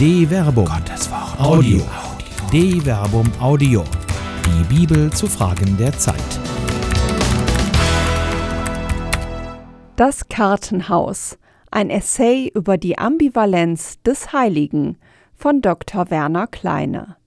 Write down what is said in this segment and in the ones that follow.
De Verbum. Gottes Wort. Audio. De Verbum Audio. Die Bibel zu Fragen der Zeit. Das Kartenhaus. Ein Essay über die Ambivalenz des Heiligen von Dr. Werner Kleine.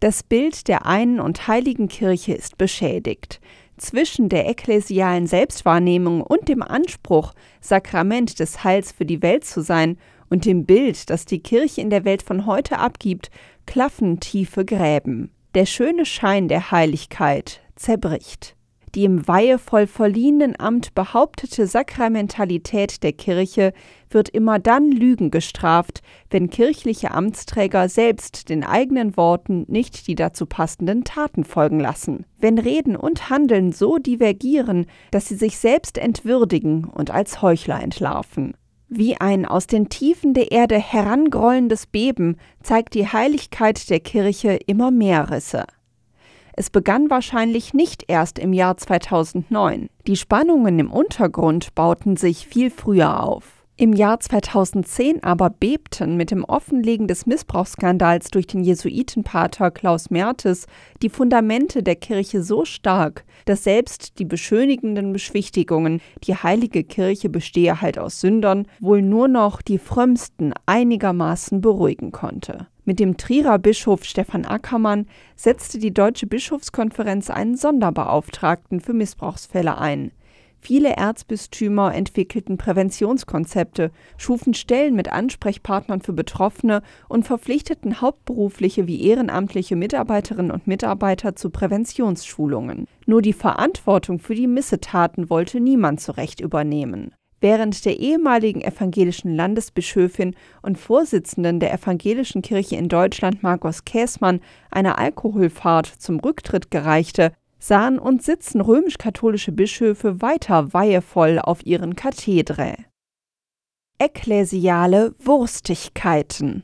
Das Bild der einen und heiligen Kirche ist beschädigt. Zwischen der ekklesialen Selbstwahrnehmung und dem Anspruch, Sakrament des Heils für die Welt zu sein, und dem Bild, das die Kirche in der Welt von heute abgibt, klaffen tiefe Gräben. Der schöne Schein der Heiligkeit zerbricht. Die im weihevoll verliehenen Amt behauptete Sakramentalität der Kirche wird immer dann Lügen gestraft, wenn kirchliche Amtsträger selbst den eigenen Worten nicht die dazu passenden Taten folgen lassen. Wenn Reden und Handeln so divergieren, dass sie sich selbst entwürdigen und als Heuchler entlarven. Wie ein aus den Tiefen der Erde herangrollendes Beben zeigt die Heiligkeit der Kirche immer mehr Risse. Es begann wahrscheinlich nicht erst im Jahr 2009. Die Spannungen im Untergrund bauten sich viel früher auf. Im Jahr 2010 aber bebten mit dem Offenlegen des Missbrauchsskandals durch den Jesuitenpater Klaus Mertes die Fundamente der Kirche so stark, dass selbst die beschönigenden Beschwichtigungen, die heilige Kirche bestehe halt aus Sündern, wohl nur noch die frömmsten einigermaßen beruhigen konnte. Mit dem Trierer Bischof Stefan Ackermann setzte die Deutsche Bischofskonferenz einen Sonderbeauftragten für Missbrauchsfälle ein. Viele Erzbistümer entwickelten Präventionskonzepte, schufen Stellen mit Ansprechpartnern für Betroffene und verpflichteten hauptberufliche wie ehrenamtliche Mitarbeiterinnen und Mitarbeiter zu Präventionsschulungen. Nur die Verantwortung für die Missetaten wollte niemand zurecht übernehmen. Während der ehemaligen evangelischen Landesbischöfin und Vorsitzenden der Evangelischen Kirche in Deutschland Markus Käßmann eine Alkoholfahrt zum Rücktritt gereichte, sahen und sitzen römisch-katholische Bischöfe weiter weihevoll auf ihren Kathedre. Ekklesiale Wurstigkeiten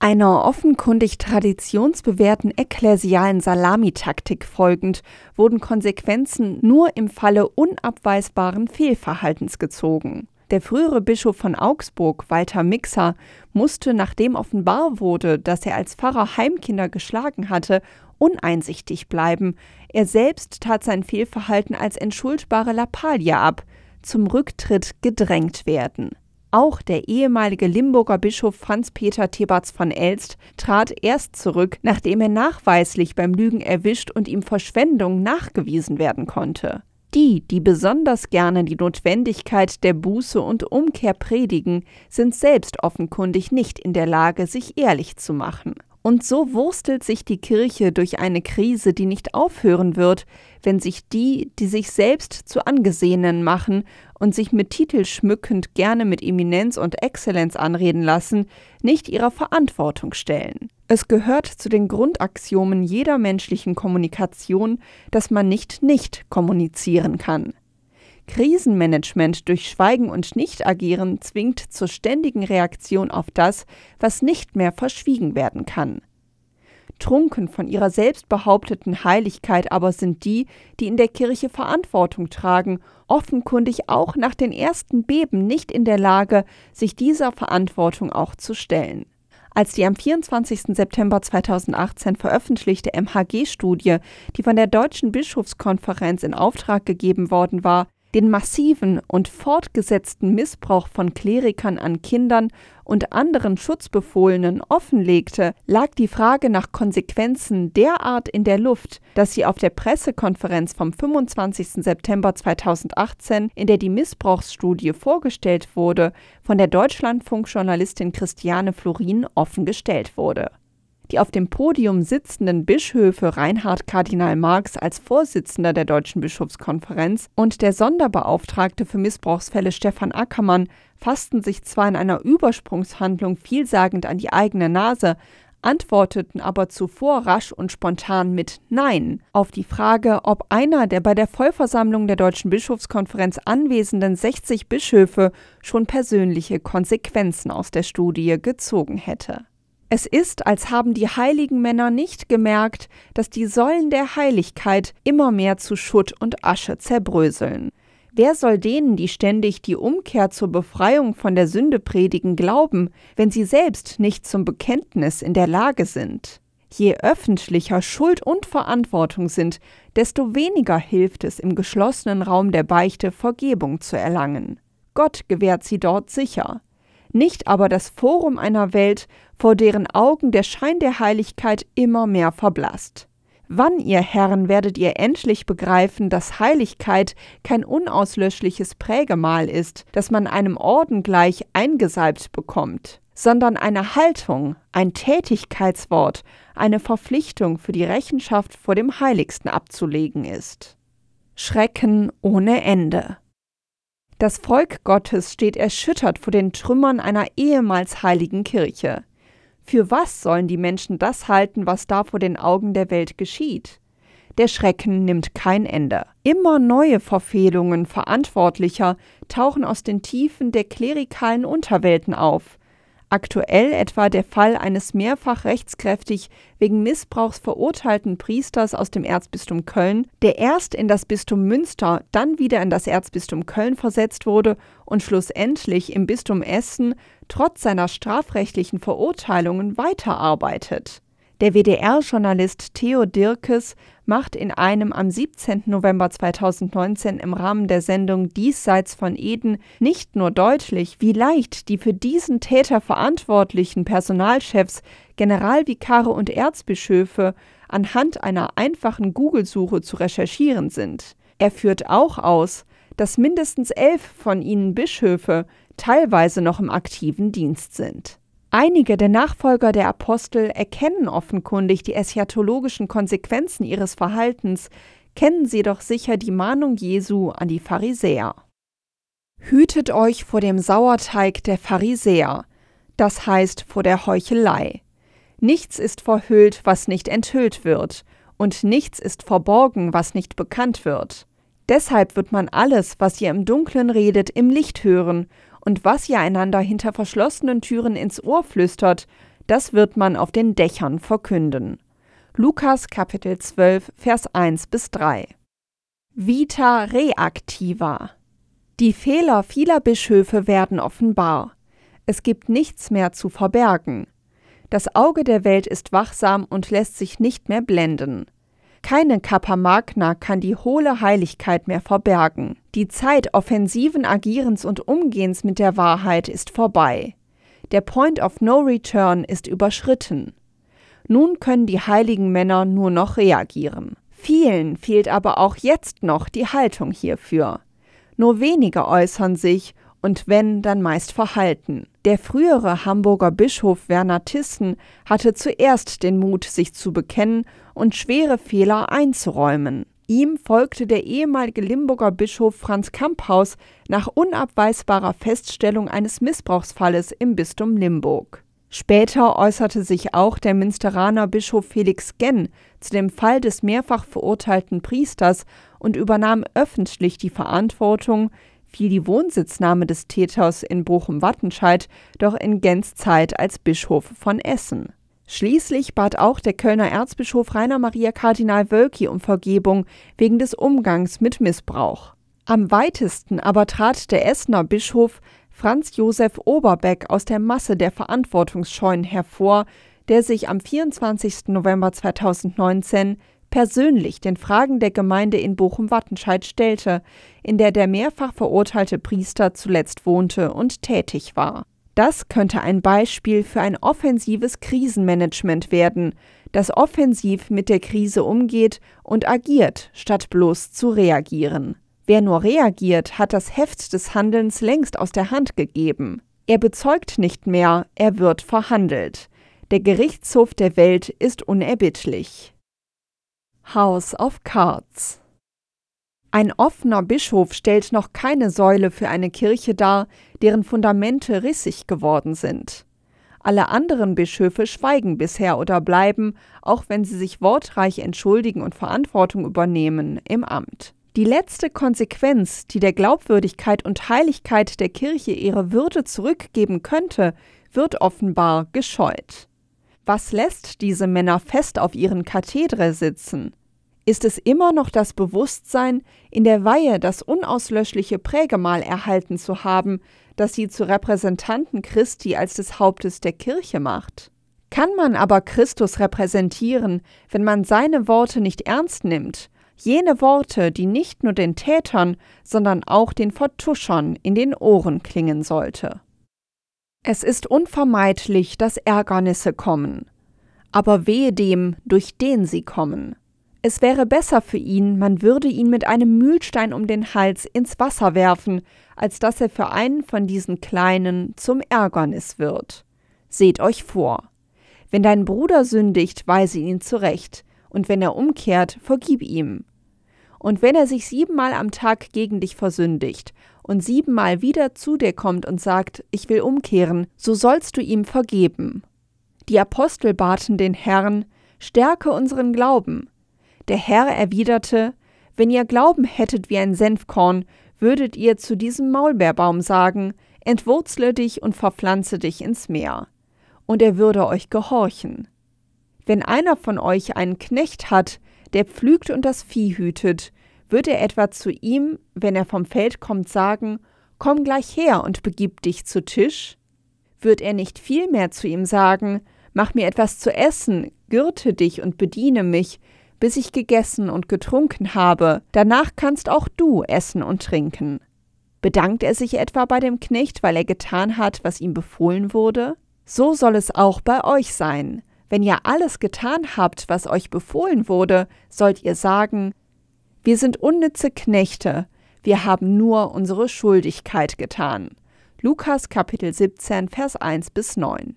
einer offenkundig traditionsbewährten ekklesialen Salamitaktik folgend wurden Konsequenzen nur im Falle unabweisbaren Fehlverhaltens gezogen. Der frühere Bischof von Augsburg, Walter Mixer, musste, nachdem offenbar wurde, dass er als Pfarrer Heimkinder geschlagen hatte, uneinsichtig bleiben. Er selbst tat sein Fehlverhalten als entschuldbare Lappalie ab, zum Rücktritt gedrängt werden. Auch der ehemalige Limburger Bischof Franz Peter Theberts von Elst trat erst zurück, nachdem er nachweislich beim Lügen erwischt und ihm Verschwendung nachgewiesen werden konnte. Die, die besonders gerne die Notwendigkeit der Buße und Umkehr predigen, sind selbst offenkundig nicht in der Lage, sich ehrlich zu machen. Und so wurstelt sich die Kirche durch eine Krise, die nicht aufhören wird, wenn sich die, die sich selbst zu Angesehenen machen und sich mit Titel schmückend gerne mit Eminenz und Exzellenz anreden lassen, nicht ihrer Verantwortung stellen. Es gehört zu den Grundaxiomen jeder menschlichen Kommunikation, dass man nicht nicht kommunizieren kann. Krisenmanagement durch Schweigen und Nichtagieren zwingt zur ständigen Reaktion auf das, was nicht mehr verschwiegen werden kann. Trunken von ihrer selbst behaupteten Heiligkeit aber sind die, die in der Kirche Verantwortung tragen, offenkundig auch nach den ersten Beben nicht in der Lage, sich dieser Verantwortung auch zu stellen. Als die am 24. September 2018 veröffentlichte MHG-Studie, die von der Deutschen Bischofskonferenz in Auftrag gegeben worden war, den massiven und fortgesetzten Missbrauch von Klerikern an Kindern und anderen Schutzbefohlenen offenlegte, lag die Frage nach Konsequenzen derart in der Luft, dass sie auf der Pressekonferenz vom 25. September 2018, in der die Missbrauchsstudie vorgestellt wurde, von der Deutschlandfunkjournalistin Christiane Florin offengestellt wurde die auf dem Podium sitzenden Bischöfe Reinhard Kardinal Marx als Vorsitzender der Deutschen Bischofskonferenz und der Sonderbeauftragte für Missbrauchsfälle Stefan Ackermann fassten sich zwar in einer Übersprungshandlung vielsagend an die eigene Nase, antworteten aber zuvor rasch und spontan mit Nein auf die Frage, ob einer der bei der Vollversammlung der Deutschen Bischofskonferenz anwesenden 60 Bischöfe schon persönliche Konsequenzen aus der Studie gezogen hätte. Es ist, als haben die heiligen Männer nicht gemerkt, dass die Säulen der Heiligkeit immer mehr zu Schutt und Asche zerbröseln. Wer soll denen, die ständig die Umkehr zur Befreiung von der Sünde predigen, glauben, wenn sie selbst nicht zum Bekenntnis in der Lage sind? Je öffentlicher Schuld und Verantwortung sind, desto weniger hilft es im geschlossenen Raum der Beichte Vergebung zu erlangen. Gott gewährt sie dort sicher, nicht aber das Forum einer Welt, vor deren Augen der Schein der Heiligkeit immer mehr verblasst. Wann, ihr Herren, werdet ihr endlich begreifen, dass Heiligkeit kein unauslöschliches Prägemal ist, das man einem Orden gleich eingesalbt bekommt, sondern eine Haltung, ein Tätigkeitswort, eine Verpflichtung für die Rechenschaft vor dem Heiligsten abzulegen ist. Schrecken ohne Ende. Das Volk Gottes steht erschüttert vor den Trümmern einer ehemals heiligen Kirche. Für was sollen die Menschen das halten, was da vor den Augen der Welt geschieht? Der Schrecken nimmt kein Ende. Immer neue Verfehlungen Verantwortlicher tauchen aus den Tiefen der klerikalen Unterwelten auf. Aktuell etwa der Fall eines mehrfach rechtskräftig wegen Missbrauchs verurteilten Priesters aus dem Erzbistum Köln, der erst in das Bistum Münster, dann wieder in das Erzbistum Köln versetzt wurde und schlussendlich im Bistum Essen trotz seiner strafrechtlichen Verurteilungen weiterarbeitet. Der WDR-Journalist Theo Dirkes macht in einem am 17. November 2019 im Rahmen der Sendung Diesseits von Eden nicht nur deutlich, wie leicht die für diesen Täter verantwortlichen Personalchefs, Generalvikare und Erzbischöfe anhand einer einfachen Google-Suche zu recherchieren sind. Er führt auch aus, dass mindestens elf von ihnen Bischöfe teilweise noch im aktiven Dienst sind. Einige der Nachfolger der Apostel erkennen offenkundig die eschatologischen Konsequenzen ihres Verhaltens, kennen sie doch sicher die Mahnung Jesu an die Pharisäer. Hütet euch vor dem Sauerteig der Pharisäer, das heißt vor der Heuchelei. Nichts ist verhüllt, was nicht enthüllt wird, und nichts ist verborgen, was nicht bekannt wird. Deshalb wird man alles, was ihr im Dunklen redet, im Licht hören, und was ihr einander hinter verschlossenen Türen ins Ohr flüstert, das wird man auf den Dächern verkünden. Lukas Kapitel 12, Vers 1 bis 3. Vita reactiva. Die Fehler vieler Bischöfe werden offenbar. Es gibt nichts mehr zu verbergen. Das Auge der Welt ist wachsam und lässt sich nicht mehr blenden. Keine Kappa Magna kann die hohle Heiligkeit mehr verbergen. Die Zeit offensiven Agierens und Umgehens mit der Wahrheit ist vorbei. Der Point of No Return ist überschritten. Nun können die heiligen Männer nur noch reagieren. Vielen fehlt aber auch jetzt noch die Haltung hierfür. Nur wenige äußern sich und wenn, dann meist verhalten. Der frühere Hamburger Bischof Werner Thyssen hatte zuerst den Mut, sich zu bekennen und schwere Fehler einzuräumen. Ihm folgte der ehemalige Limburger Bischof Franz Kamphaus nach unabweisbarer Feststellung eines Missbrauchsfalles im Bistum Limburg. Später äußerte sich auch der Münsteraner Bischof Felix Genn zu dem Fall des mehrfach verurteilten Priesters und übernahm öffentlich die Verantwortung, fiel die Wohnsitznahme des Täters in Bochum-Wattenscheid doch in Gens Zeit als Bischof von Essen. Schließlich bat auch der Kölner Erzbischof Rainer Maria Kardinal Wölki um Vergebung wegen des Umgangs mit Missbrauch. Am weitesten aber trat der Essener Bischof Franz Josef Oberbeck aus der Masse der Verantwortungsscheuen hervor, der sich am 24. November 2019 persönlich den Fragen der Gemeinde in Bochum-Wattenscheid stellte, in der der mehrfach verurteilte Priester zuletzt wohnte und tätig war. Das könnte ein Beispiel für ein offensives Krisenmanagement werden, das offensiv mit der Krise umgeht und agiert, statt bloß zu reagieren. Wer nur reagiert, hat das Heft des Handelns längst aus der Hand gegeben. Er bezeugt nicht mehr, er wird verhandelt. Der Gerichtshof der Welt ist unerbittlich. House of Cards. Ein offener Bischof stellt noch keine Säule für eine Kirche dar, deren Fundamente rissig geworden sind. Alle anderen Bischöfe schweigen bisher oder bleiben, auch wenn sie sich wortreich entschuldigen und Verantwortung übernehmen, im Amt. Die letzte Konsequenz, die der Glaubwürdigkeit und Heiligkeit der Kirche ihre Würde zurückgeben könnte, wird offenbar gescheut. Was lässt diese Männer fest auf ihren Kathedre sitzen? Ist es immer noch das Bewusstsein, in der Weihe das unauslöschliche Prägemal erhalten zu haben, das sie zu Repräsentanten Christi als des Hauptes der Kirche macht. Kann man aber Christus repräsentieren, wenn man seine Worte nicht ernst nimmt, jene Worte, die nicht nur den Tätern, sondern auch den Vertuschern in den Ohren klingen sollte? Es ist unvermeidlich, dass Ärgernisse kommen, aber wehe dem, durch den sie kommen. Es wäre besser für ihn, man würde ihn mit einem Mühlstein um den Hals ins Wasser werfen, als dass er für einen von diesen Kleinen zum Ärgernis wird. Seht euch vor. Wenn dein Bruder sündigt, weise ihn zurecht, und wenn er umkehrt, vergib ihm. Und wenn er sich siebenmal am Tag gegen dich versündigt und siebenmal wieder zu dir kommt und sagt, ich will umkehren, so sollst du ihm vergeben. Die Apostel baten den Herrn, stärke unseren Glauben, der Herr erwiderte, Wenn ihr Glauben hättet wie ein Senfkorn, würdet ihr zu diesem Maulbeerbaum sagen, Entwurzle dich und verpflanze dich ins Meer, und er würde euch gehorchen. Wenn einer von euch einen Knecht hat, der pflügt und das Vieh hütet, wird er etwa zu ihm, wenn er vom Feld kommt, sagen, Komm gleich her und begib dich zu Tisch? Wird er nicht vielmehr zu ihm sagen, Mach mir etwas zu essen, gürte dich und bediene mich, bis ich gegessen und getrunken habe, danach kannst auch du essen und trinken. Bedankt er sich etwa bei dem Knecht, weil er getan hat, was ihm befohlen wurde? So soll es auch bei euch sein. Wenn ihr alles getan habt, was euch befohlen wurde, sollt ihr sagen, wir sind unnütze Knechte, wir haben nur unsere Schuldigkeit getan. Lukas Kapitel 17, Vers 1 bis 9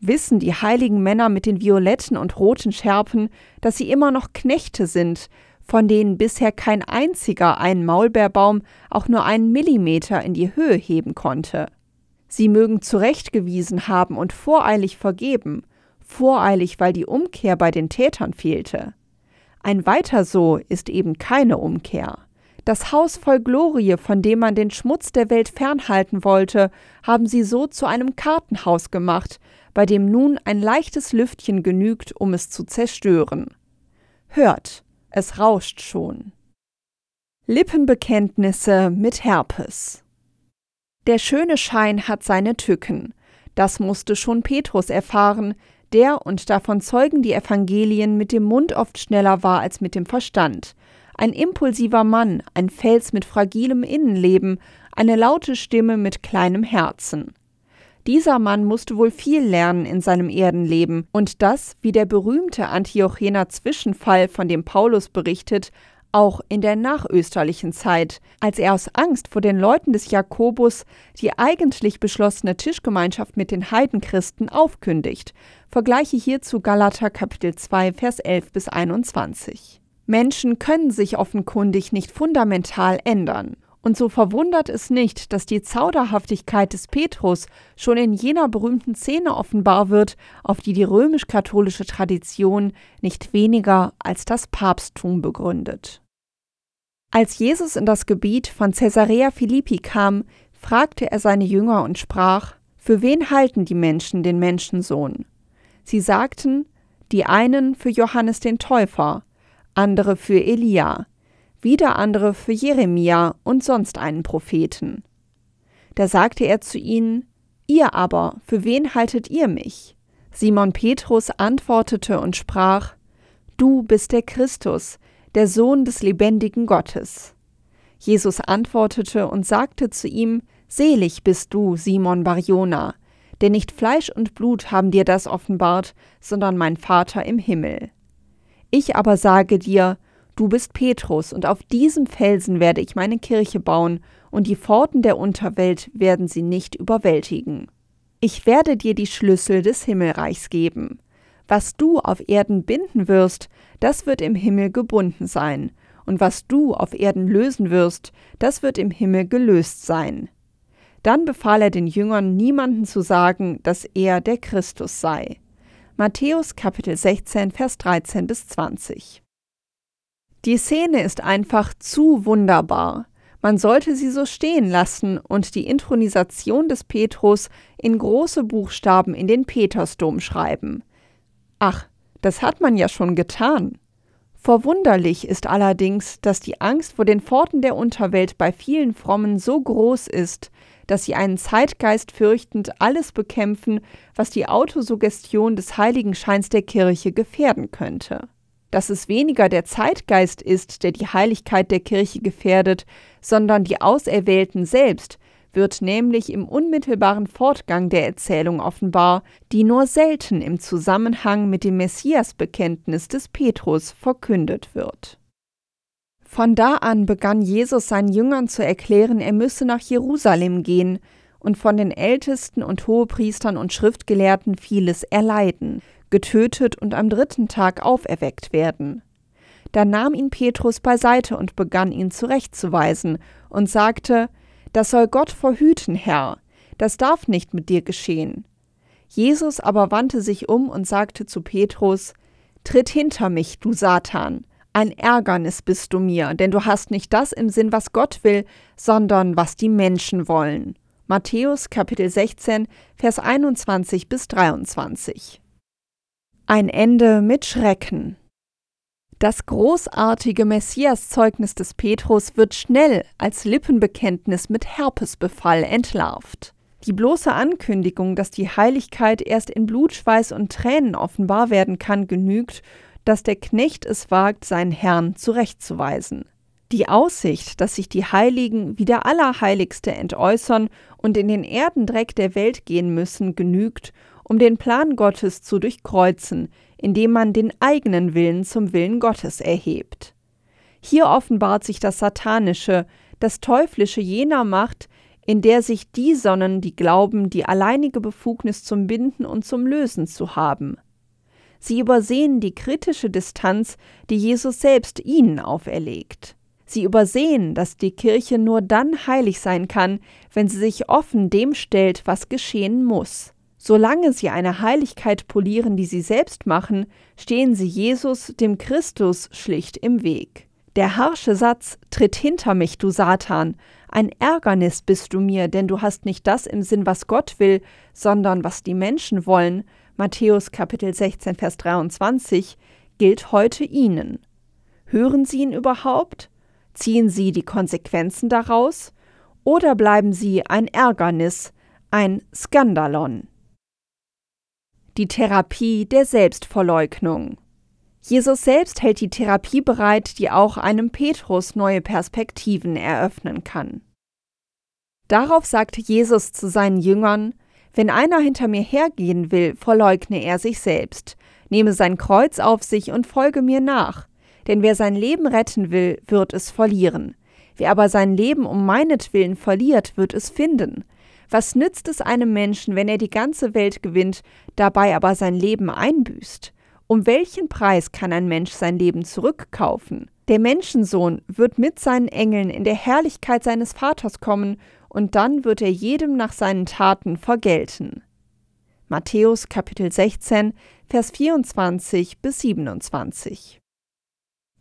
wissen die heiligen Männer mit den violetten und roten Schärpen, dass sie immer noch Knechte sind, von denen bisher kein einziger einen Maulbeerbaum auch nur einen Millimeter in die Höhe heben konnte. Sie mögen zurechtgewiesen haben und voreilig vergeben, voreilig, weil die Umkehr bei den Tätern fehlte. Ein weiter so ist eben keine Umkehr. Das Haus voll Glorie, von dem man den Schmutz der Welt fernhalten wollte, haben sie so zu einem Kartenhaus gemacht, bei dem nun ein leichtes Lüftchen genügt, um es zu zerstören. Hört, es rauscht schon. Lippenbekenntnisse mit Herpes. Der schöne Schein hat seine Tücken. Das musste schon Petrus erfahren, der, und davon zeugen die Evangelien, mit dem Mund oft schneller war als mit dem Verstand. Ein impulsiver Mann, ein Fels mit fragilem Innenleben, eine laute Stimme mit kleinem Herzen. Dieser Mann musste wohl viel lernen in seinem Erdenleben und das, wie der berühmte Antiochener Zwischenfall, von dem Paulus berichtet, auch in der nachösterlichen Zeit, als er aus Angst vor den Leuten des Jakobus die eigentlich beschlossene Tischgemeinschaft mit den Heidenchristen aufkündigt. Vergleiche hierzu Galater Kapitel 2 Vers 11 bis 21. Menschen können sich offenkundig nicht fundamental ändern. Und so verwundert es nicht, dass die Zauderhaftigkeit des Petrus schon in jener berühmten Szene offenbar wird, auf die die römisch-katholische Tradition nicht weniger als das Papsttum begründet. Als Jesus in das Gebiet von Caesarea Philippi kam, fragte er seine Jünger und sprach: Für wen halten die Menschen den Menschensohn? Sie sagten, die einen für Johannes den Täufer, andere für Elia, wieder andere für Jeremia und sonst einen Propheten. Da sagte er zu ihnen, Ihr aber, für wen haltet ihr mich? Simon Petrus antwortete und sprach, Du bist der Christus, der Sohn des lebendigen Gottes. Jesus antwortete und sagte zu ihm, Selig bist du, Simon Barjona, denn nicht Fleisch und Blut haben dir das offenbart, sondern mein Vater im Himmel. Ich aber sage dir, Du bist Petrus, und auf diesem Felsen werde ich meine Kirche bauen, und die Pforten der Unterwelt werden sie nicht überwältigen. Ich werde dir die Schlüssel des Himmelreichs geben. Was du auf Erden binden wirst, das wird im Himmel gebunden sein, und was du auf Erden lösen wirst, das wird im Himmel gelöst sein. Dann befahl er den Jüngern, niemanden zu sagen, dass er der Christus sei. Matthäus Kapitel 16, Vers 13 bis 20. Die Szene ist einfach zu wunderbar. Man sollte sie so stehen lassen und die Intronisation des Petrus in große Buchstaben in den Petersdom schreiben. Ach, das hat man ja schon getan. Verwunderlich ist allerdings, dass die Angst vor den Pforten der Unterwelt bei vielen Frommen so groß ist, dass sie einen Zeitgeist fürchtend alles bekämpfen, was die Autosuggestion des Heiligenscheins der Kirche gefährden könnte. Dass es weniger der Zeitgeist ist, der die Heiligkeit der Kirche gefährdet, sondern die Auserwählten selbst, wird nämlich im unmittelbaren Fortgang der Erzählung offenbar, die nur selten im Zusammenhang mit dem Messiasbekenntnis des Petrus verkündet wird. Von da an begann Jesus seinen Jüngern zu erklären, er müsse nach Jerusalem gehen und von den Ältesten und Hohepriestern und Schriftgelehrten vieles erleiden, getötet und am dritten Tag auferweckt werden. Da nahm ihn Petrus beiseite und begann ihn zurechtzuweisen und sagte, das soll Gott verhüten, Herr, das darf nicht mit dir geschehen. Jesus aber wandte sich um und sagte zu Petrus, Tritt hinter mich, du Satan, ein Ärgernis bist du mir, denn du hast nicht das im Sinn, was Gott will, sondern was die Menschen wollen. Matthäus Kapitel 16, Vers 21 bis 23. Ein Ende mit Schrecken. Das großartige Messiaszeugnis des Petrus wird schnell als Lippenbekenntnis mit Herpesbefall entlarvt. Die bloße Ankündigung, dass die Heiligkeit erst in Blutschweiß und Tränen offenbar werden kann, genügt, dass der Knecht es wagt, seinen Herrn zurechtzuweisen. Die Aussicht, dass sich die Heiligen wie der Allerheiligste entäußern und in den Erdendreck der Welt gehen müssen, genügt, um den Plan Gottes zu durchkreuzen, indem man den eigenen Willen zum Willen Gottes erhebt. Hier offenbart sich das Satanische, das Teuflische jener Macht, in der sich die sonnen, die glauben, die alleinige Befugnis zum Binden und zum Lösen zu haben. Sie übersehen die kritische Distanz, die Jesus selbst ihnen auferlegt. Sie übersehen, dass die Kirche nur dann heilig sein kann, wenn sie sich offen dem stellt, was geschehen muss. Solange sie eine Heiligkeit polieren, die sie selbst machen, stehen sie Jesus, dem Christus, schlicht im Weg. Der harsche Satz Tritt hinter mich, du Satan, ein Ärgernis bist du mir, denn du hast nicht das im Sinn, was Gott will, sondern was die Menschen wollen, Matthäus Kapitel 16, Vers 23, gilt heute Ihnen. Hören Sie ihn überhaupt? Ziehen Sie die Konsequenzen daraus? Oder bleiben Sie ein Ärgernis, ein Skandalon? Die Therapie der Selbstverleugnung. Jesus selbst hält die Therapie bereit, die auch einem Petrus neue Perspektiven eröffnen kann. Darauf sagte Jesus zu seinen Jüngern, wenn einer hinter mir hergehen will, verleugne er sich selbst, nehme sein Kreuz auf sich und folge mir nach, denn wer sein Leben retten will, wird es verlieren. Wer aber sein Leben um meinetwillen verliert, wird es finden. Was nützt es einem Menschen, wenn er die ganze Welt gewinnt, dabei aber sein Leben einbüßt? Um welchen Preis kann ein Mensch sein Leben zurückkaufen? Der Menschensohn wird mit seinen Engeln in der Herrlichkeit seines Vaters kommen, und dann wird er jedem nach seinen Taten vergelten. Matthäus Kapitel 16, Vers 24 bis 27.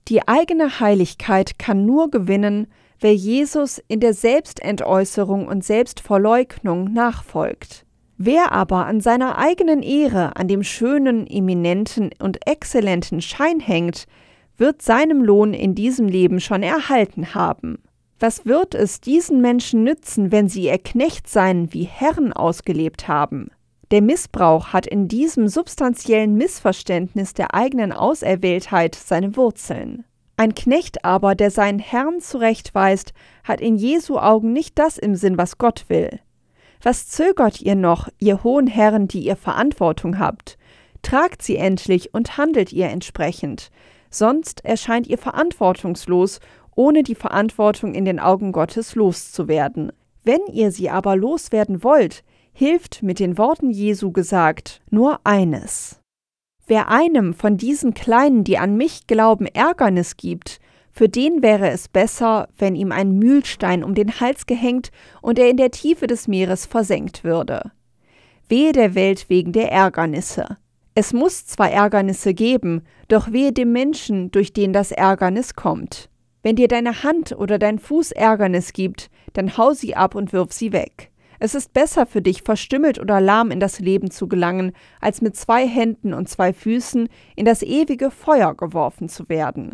Die eigene Heiligkeit kann nur gewinnen, wer Jesus in der Selbstentäußerung und Selbstverleugnung nachfolgt. Wer aber an seiner eigenen Ehre, an dem schönen, eminenten und exzellenten Schein hängt, wird seinem Lohn in diesem Leben schon erhalten haben. Was wird es diesen Menschen nützen, wenn sie ihr Knechtsein wie Herren ausgelebt haben? Der Missbrauch hat in diesem substanziellen Missverständnis der eigenen Auserwähltheit seine Wurzeln. Ein Knecht aber, der seinen Herrn zurechtweist, hat in Jesu Augen nicht das im Sinn, was Gott will. Was zögert ihr noch, ihr hohen Herren, die ihr Verantwortung habt? Tragt sie endlich und handelt ihr entsprechend, sonst erscheint ihr verantwortungslos, ohne die Verantwortung in den Augen Gottes loszuwerden. Wenn ihr sie aber loswerden wollt, hilft mit den Worten Jesu gesagt nur eines. Wer einem von diesen Kleinen, die an mich glauben, Ärgernis gibt, für den wäre es besser, wenn ihm ein Mühlstein um den Hals gehängt und er in der Tiefe des Meeres versenkt würde. Wehe der Welt wegen der Ärgernisse. Es muss zwar Ärgernisse geben, doch wehe dem Menschen, durch den das Ärgernis kommt. Wenn dir deine Hand oder dein Fuß Ärgernis gibt, dann hau sie ab und wirf sie weg. Es ist besser für dich, verstümmelt oder lahm in das Leben zu gelangen, als mit zwei Händen und zwei Füßen in das ewige Feuer geworfen zu werden.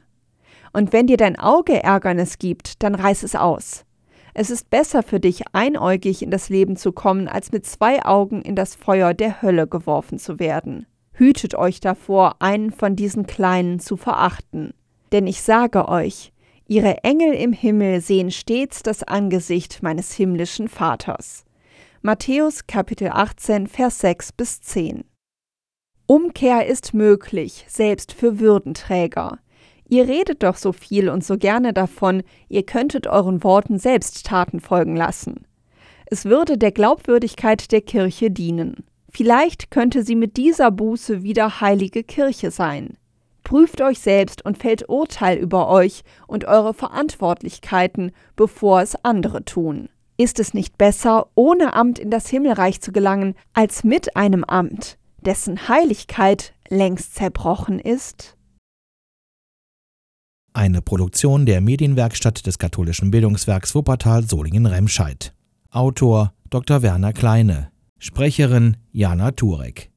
Und wenn dir dein Auge Ärgernis gibt, dann reiß es aus. Es ist besser für dich, einäugig in das Leben zu kommen, als mit zwei Augen in das Feuer der Hölle geworfen zu werden. Hütet euch davor, einen von diesen Kleinen zu verachten. Denn ich sage euch, ihre Engel im Himmel sehen stets das Angesicht meines himmlischen Vaters. Matthäus Kapitel 18, Vers 6 bis 10. Umkehr ist möglich, selbst für Würdenträger. Ihr redet doch so viel und so gerne davon, ihr könntet euren Worten selbst Taten folgen lassen. Es würde der Glaubwürdigkeit der Kirche dienen. Vielleicht könnte sie mit dieser Buße wieder heilige Kirche sein. Prüft euch selbst und fällt Urteil über euch und eure Verantwortlichkeiten, bevor es andere tun. Ist es nicht besser, ohne Amt in das Himmelreich zu gelangen, als mit einem Amt, dessen Heiligkeit längst zerbrochen ist? Eine Produktion der Medienwerkstatt des katholischen Bildungswerks Wuppertal Solingen-Remscheid. Autor Dr. Werner Kleine. Sprecherin Jana Turek.